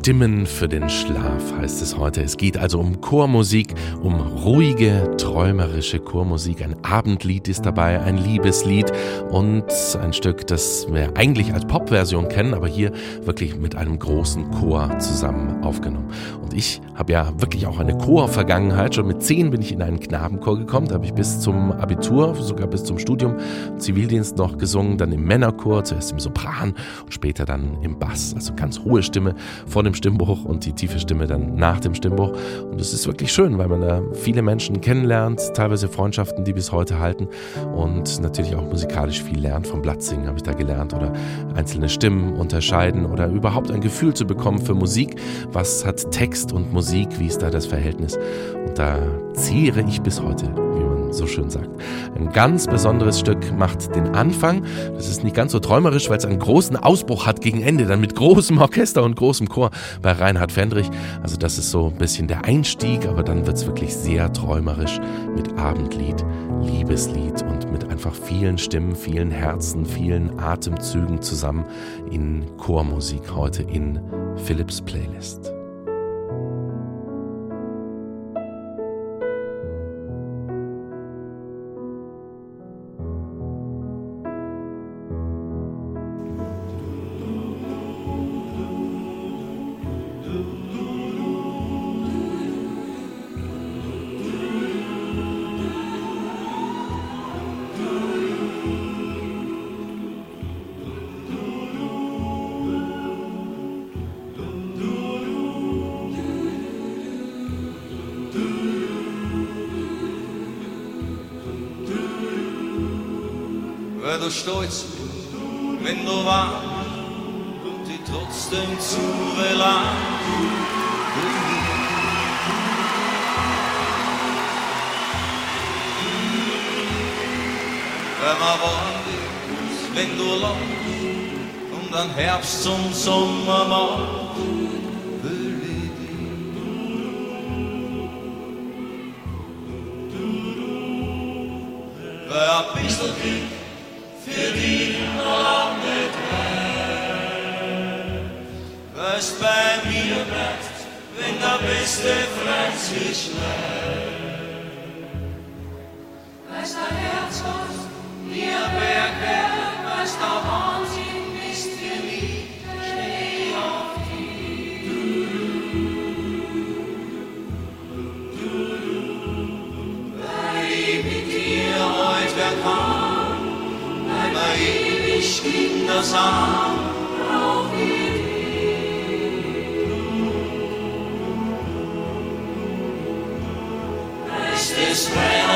Stimmen für den Schlaf heißt es heute. Es geht also um Chormusik, um ruhige, träumerische Chormusik. Ein Abendlied ist dabei, ein Liebeslied und ein Stück, das wir eigentlich als Popversion kennen, aber hier wirklich mit einem großen Chor zusammen aufgenommen. Und ich habe ja wirklich auch eine Chorvergangenheit. Schon mit zehn bin ich in einen Knabenchor gekommen. Da habe ich bis zum Abitur, sogar bis zum Studium Zivildienst noch gesungen, dann im Männerchor, zuerst im Sopran und später dann im Bass. Also ganz hohe Stimme vor dem Stimmbruch und die tiefe Stimme dann nach dem Stimmbruch. Und es ist wirklich schön, weil man da viele Menschen kennenlernt, teilweise Freundschaften, die bis heute halten und natürlich auch musikalisch viel lernt. Vom Blattsingen habe ich da gelernt oder einzelne Stimmen unterscheiden oder überhaupt ein Gefühl zu bekommen für Musik. Was hat Text und Musik? Wie ist da das Verhältnis? Und da zehre ich bis heute, so schön sagt. Ein ganz besonderes Stück macht den Anfang. Das ist nicht ganz so träumerisch, weil es einen großen Ausbruch hat gegen Ende, dann mit großem Orchester und großem Chor bei Reinhard Fendrich. Also das ist so ein bisschen der Einstieg, aber dann wird es wirklich sehr träumerisch mit Abendlied, Liebeslied und mit einfach vielen Stimmen, vielen Herzen, vielen Atemzügen zusammen in Chormusik heute in Philips Playlist. Du stolz, wenn du warst und die trotzdem zu verlangt. Wenn man warm ist, wenn du lachst und dann Herbst zum Sommer macht, will ich dich. Wer bist du, Was bei mir bleibt, wenn der beste Freund sich schlägt. Was dein Herz hast, mir Bergwerk, was der Wahnsinn ist für mich, steh auf dich. Weil ich mit dir heute kann, ewig Kindersam auf Es ist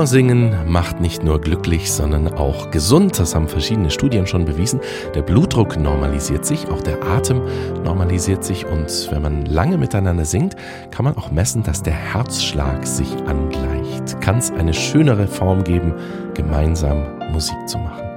Chorsingen macht nicht nur glücklich, sondern auch gesund. Das haben verschiedene Studien schon bewiesen. Der Blutdruck normalisiert sich, auch der Atem normalisiert sich und wenn man lange miteinander singt, kann man auch messen, dass der Herzschlag sich angleicht. Kann es eine schönere Form geben, gemeinsam Musik zu machen?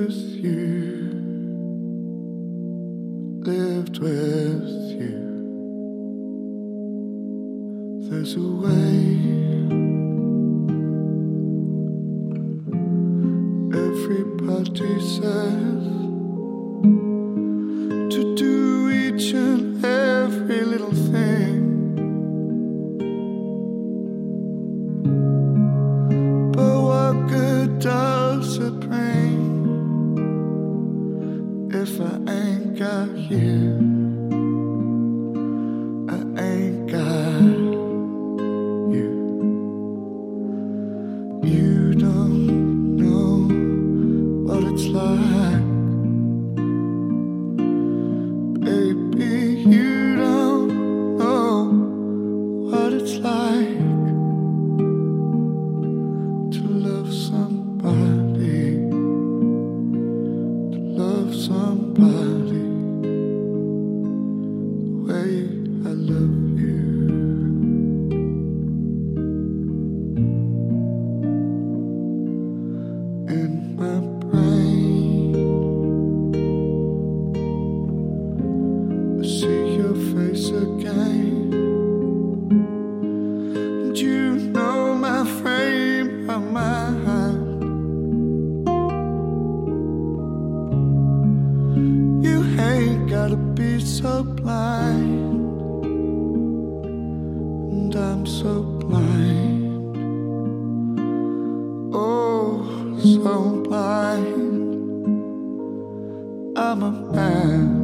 with you, lived with you. There's a way everybody says. so blind. I'm a man.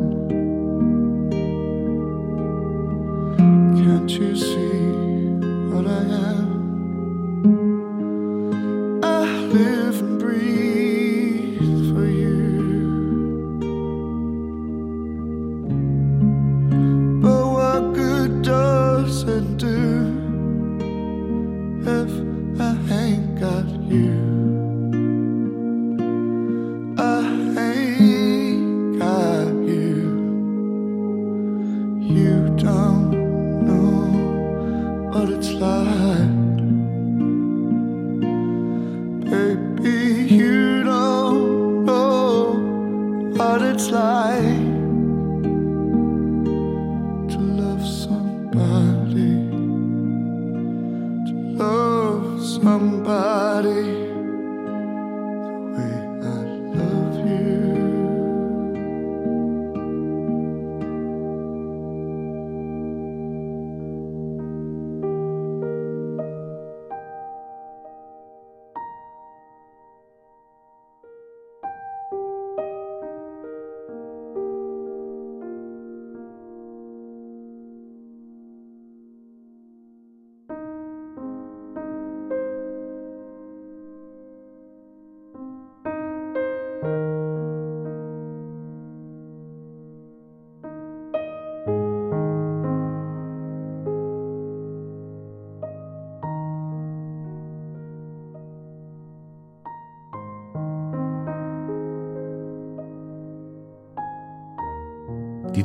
Die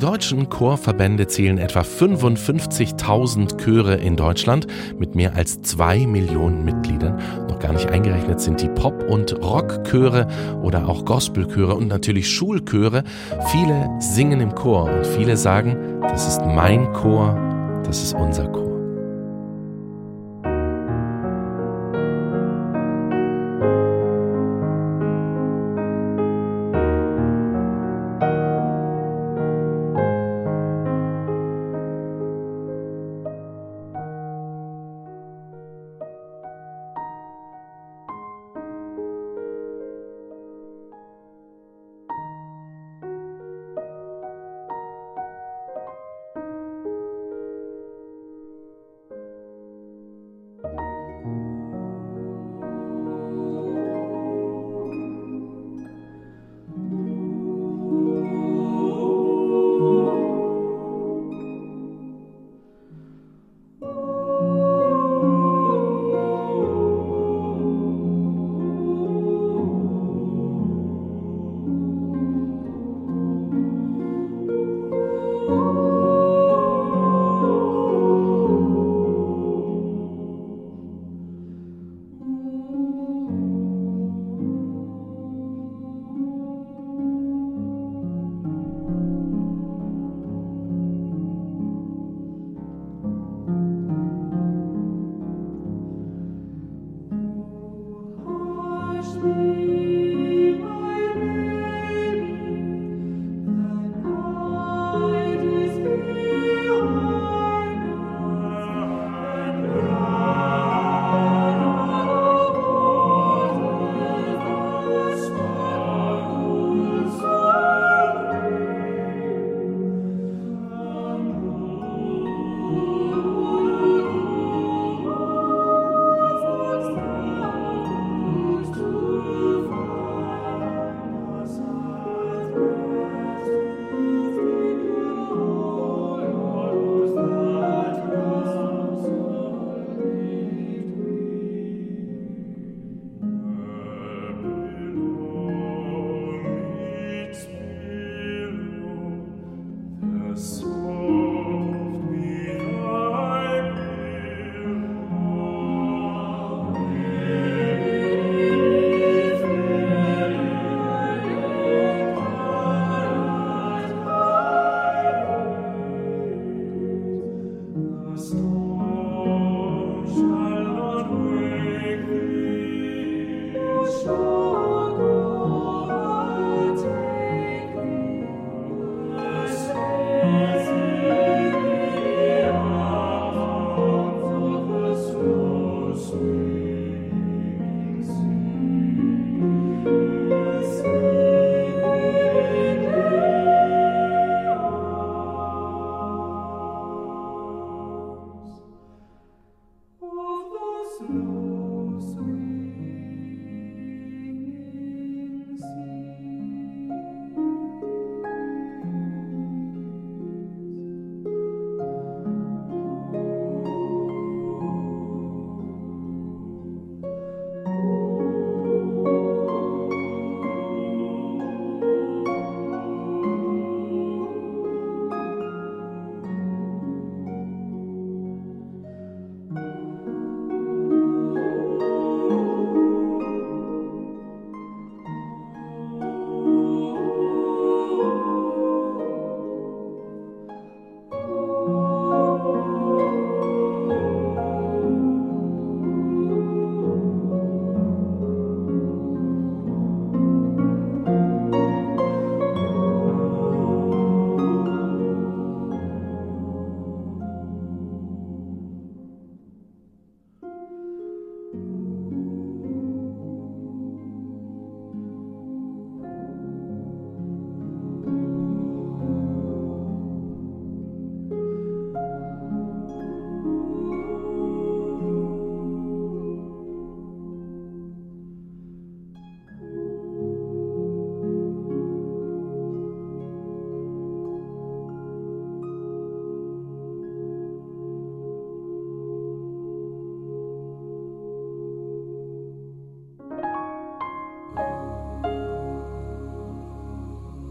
deutschen Chorverbände zählen etwa 55.000 Chöre in Deutschland mit mehr als zwei Millionen Mitgliedern. Noch gar nicht eingerechnet sind die Pop- und Rockchöre oder auch Gospelchöre und natürlich Schulchöre. Viele singen im Chor und viele sagen, das ist mein Chor, das ist unser Chor.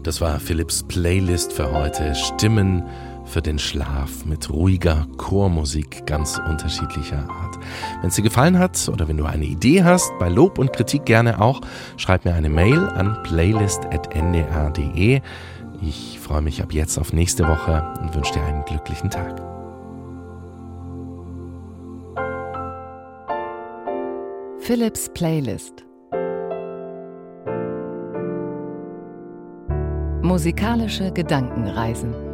Das war Philipps Playlist für heute. Stimmen für den Schlaf mit ruhiger Chormusik ganz unterschiedlicher Art. Wenn es dir gefallen hat oder wenn du eine Idee hast, bei Lob und Kritik gerne auch, schreib mir eine Mail an playlist.ndr.de. Ich freue mich ab jetzt auf nächste Woche und wünsche dir einen glücklichen Tag. Philips Playlist Musikalische Gedankenreisen